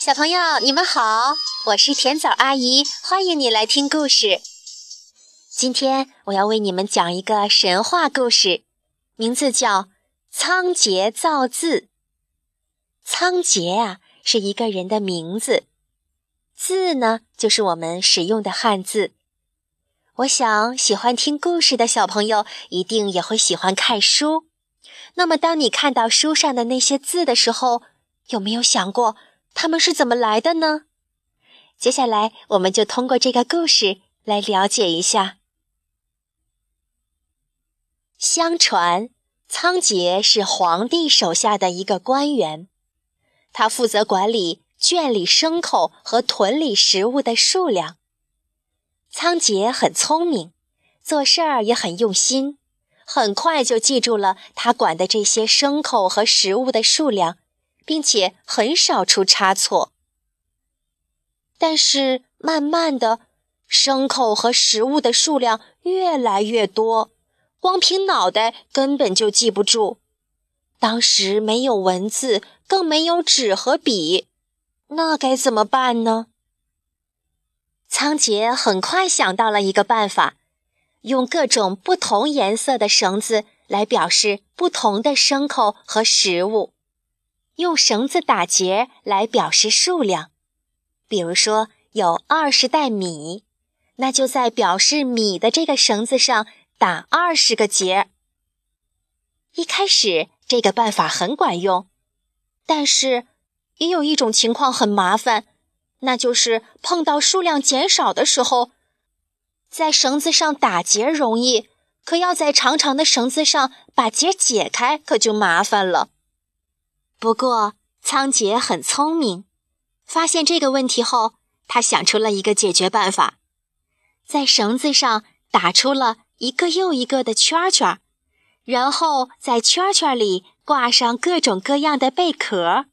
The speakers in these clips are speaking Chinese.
小朋友，你们好，我是甜枣阿姨，欢迎你来听故事。今天我要为你们讲一个神话故事，名字叫《仓颉造字》。仓颉啊，是一个人的名字，字呢，就是我们使用的汉字。我想，喜欢听故事的小朋友一定也会喜欢看书。那么，当你看到书上的那些字的时候，有没有想过？他们是怎么来的呢？接下来，我们就通过这个故事来了解一下。相传，仓颉是皇帝手下的一个官员，他负责管理圈里牲口和屯里食物的数量。仓颉很聪明，做事儿也很用心，很快就记住了他管的这些牲口和食物的数量。并且很少出差错，但是慢慢的，牲口和食物的数量越来越多，光凭脑袋根本就记不住。当时没有文字，更没有纸和笔，那该怎么办呢？仓颉很快想到了一个办法，用各种不同颜色的绳子来表示不同的牲口和食物。用绳子打结来表示数量，比如说有二十袋米，那就在表示米的这个绳子上打二十个结。一开始这个办法很管用，但是也有一种情况很麻烦，那就是碰到数量减少的时候，在绳子上打结容易，可要在长长的绳子上把结解开，可就麻烦了。不过，仓颉很聪明，发现这个问题后，他想出了一个解决办法，在绳子上打出了一个又一个的圈圈，然后在圈圈里挂上各种各样的贝壳，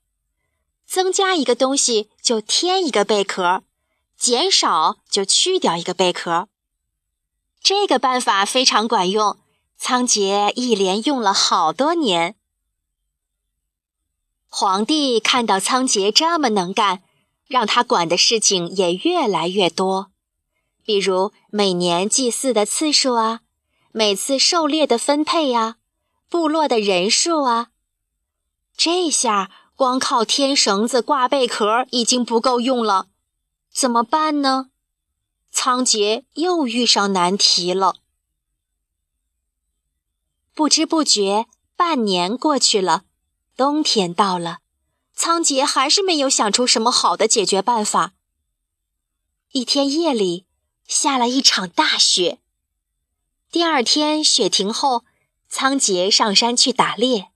增加一个东西就添一个贝壳，减少就去掉一个贝壳。这个办法非常管用，仓颉一连用了好多年。皇帝看到仓颉这么能干，让他管的事情也越来越多，比如每年祭祀的次数啊，每次狩猎的分配呀，部落的人数啊。这下光靠添绳子、挂贝壳已经不够用了，怎么办呢？仓颉又遇上难题了。不知不觉，半年过去了。冬天到了，仓颉还是没有想出什么好的解决办法。一天夜里，下了一场大雪。第二天雪停后，仓颉上山去打猎。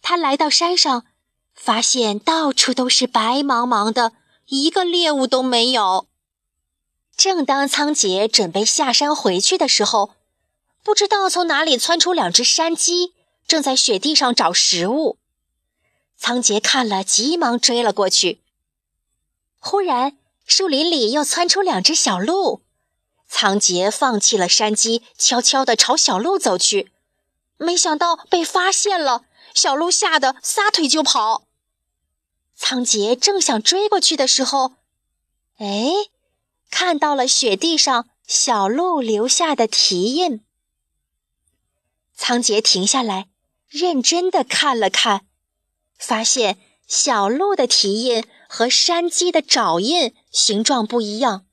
他来到山上，发现到处都是白茫茫的，一个猎物都没有。正当仓颉准备下山回去的时候，不知道从哪里窜出两只山鸡。正在雪地上找食物，仓颉看了，急忙追了过去。忽然，树林里又窜出两只小鹿，仓颉放弃了山鸡，悄悄地朝小鹿走去。没想到被发现了，小鹿吓得撒腿就跑。仓颉正想追过去的时候，哎，看到了雪地上小鹿留下的蹄印。仓颉停下来。认真的看了看，发现小鹿的蹄印和山鸡的爪印形状不一样。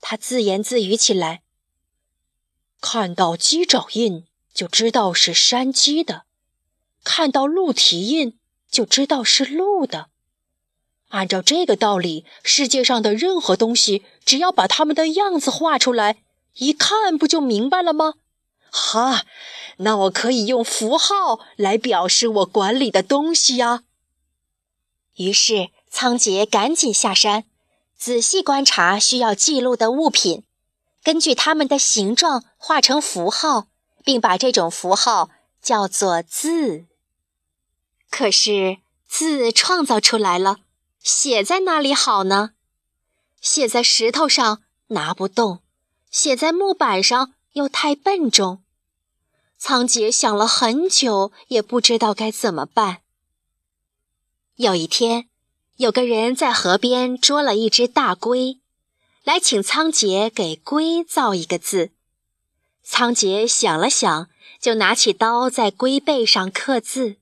他自言自语起来：“看到鸡爪印就知道是山鸡的，看到鹿蹄印就知道是鹿的。按照这个道理，世界上的任何东西，只要把它们的样子画出来，一看不就明白了吗？”哈，那我可以用符号来表示我管理的东西呀。于是仓颉赶紧下山，仔细观察需要记录的物品，根据它们的形状画成符号，并把这种符号叫做字。可是字创造出来了，写在哪里好呢？写在石头上拿不动，写在木板上又太笨重。仓颉想了很久，也不知道该怎么办。有一天，有个人在河边捉了一只大龟，来请仓颉给龟造一个字。仓颉想了想，就拿起刀在龟背上刻字。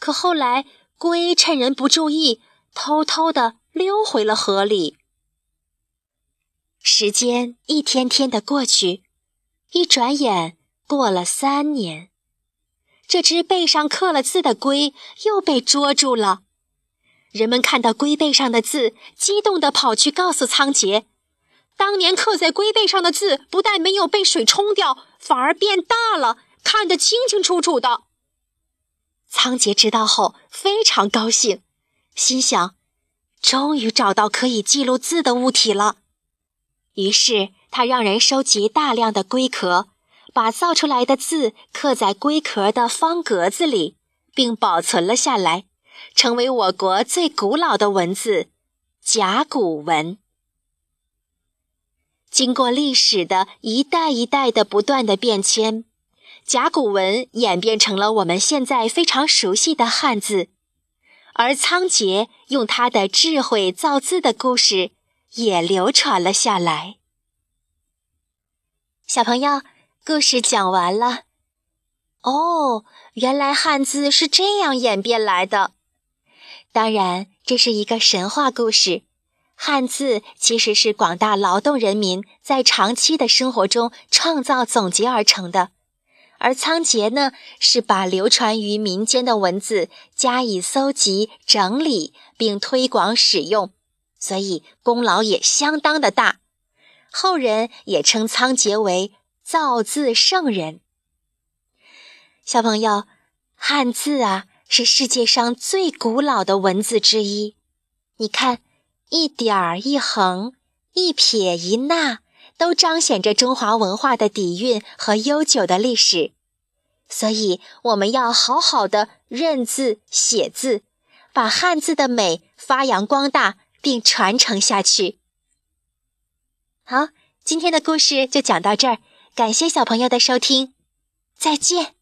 可后来，龟趁人不注意，偷偷地溜回了河里。时间一天天的过去，一转眼过了三年，这只背上刻了字的龟又被捉住了。人们看到龟背上的字，激动地跑去告诉仓颉：“当年刻在龟背上的字，不但没有被水冲掉，反而变大了，看得清清楚楚的。”仓颉知道后非常高兴，心想：终于找到可以记录字的物体了。于是他让人收集大量的龟壳，把造出来的字刻在龟壳的方格子里，并保存了下来，成为我国最古老的文字——甲骨文。经过历史的一代一代的不断的变迁。甲骨文演变成了我们现在非常熟悉的汉字，而仓颉用他的智慧造字的故事也流传了下来。小朋友，故事讲完了。哦，原来汉字是这样演变来的。当然，这是一个神话故事。汉字其实是广大劳动人民在长期的生活中创造总结而成的。而仓颉呢，是把流传于民间的文字加以搜集、整理并推广使用，所以功劳也相当的大。后人也称仓颉为造字圣人。小朋友，汉字啊，是世界上最古老的文字之一。你看，一点儿一横，一撇一捺。都彰显着中华文化的底蕴和悠久的历史，所以我们要好好的认字写字，把汉字的美发扬光大并传承下去。好，今天的故事就讲到这儿，感谢小朋友的收听，再见。